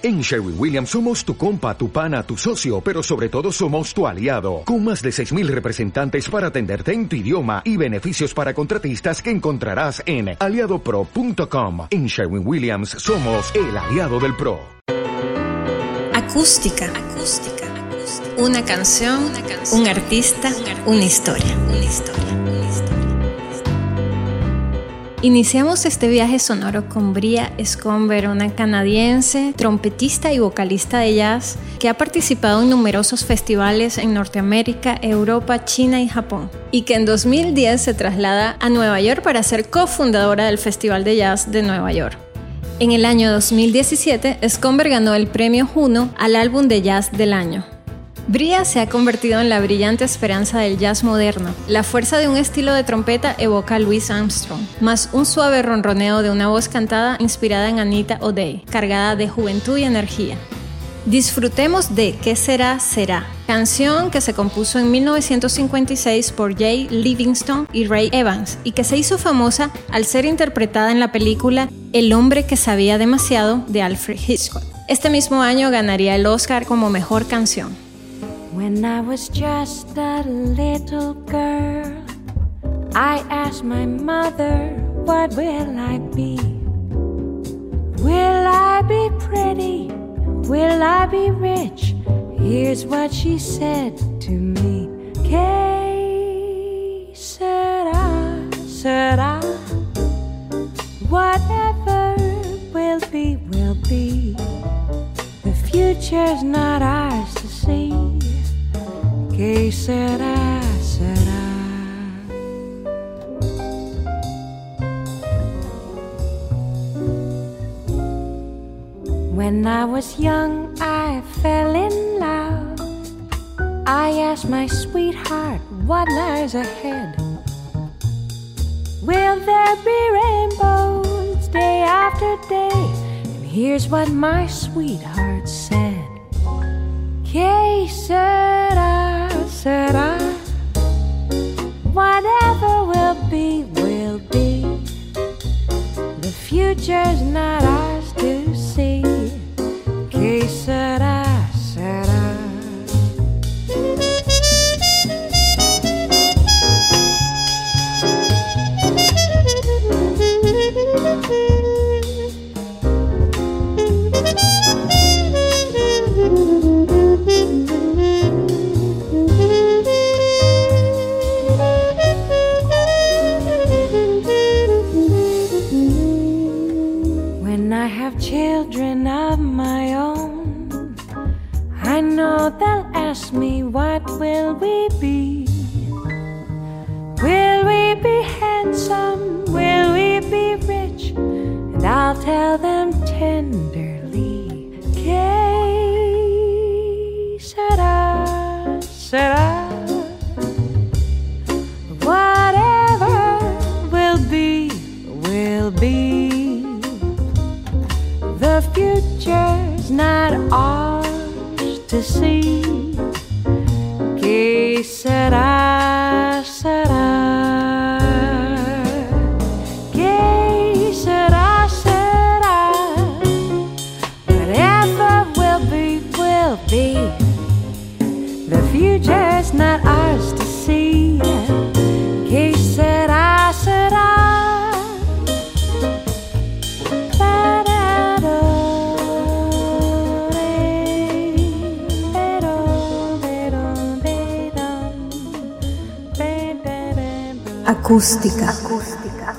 En Sherwin Williams somos tu compa, tu pana, tu socio, pero sobre todo somos tu aliado, con más de 6.000 representantes para atenderte en tu idioma y beneficios para contratistas que encontrarás en aliadopro.com. En Sherwin Williams somos el aliado del PRO. Acústica, acústica, Una canción, un artista, una historia. Una historia. Iniciamos este viaje sonoro con Bria Scomber, una canadiense, trompetista y vocalista de jazz que ha participado en numerosos festivales en Norteamérica, Europa, China y Japón, y que en 2010 se traslada a Nueva York para ser cofundadora del Festival de Jazz de Nueva York. En el año 2017, Scomber ganó el premio Juno al álbum de jazz del año. Bria se ha convertido en la brillante esperanza del jazz moderno. La fuerza de un estilo de trompeta evoca a Louis Armstrong, más un suave ronroneo de una voz cantada inspirada en Anita O'Day, cargada de juventud y energía. Disfrutemos de ¿Qué será? Será, canción que se compuso en 1956 por Jay Livingston y Ray Evans y que se hizo famosa al ser interpretada en la película El hombre que sabía demasiado de Alfred Hitchcock. Este mismo año ganaría el Oscar como mejor canción. When I was just a little girl, I asked my mother, What will I be? Will I be pretty? Will I be rich? Here's what she said to me. Que sera, sera. Whatever will be, will be. The future's not ours. ¿Qué será, será? When I was young, I fell in love. I asked my sweetheart what lies ahead. Will there be rainbows day after day? And here's what my sweetheart said. Que será? será. Whatever will be, will be. The future's not ours When I have children of my own, I know they'll ask me, What will we be? there's not ours to see. Que será? acústica. acústica.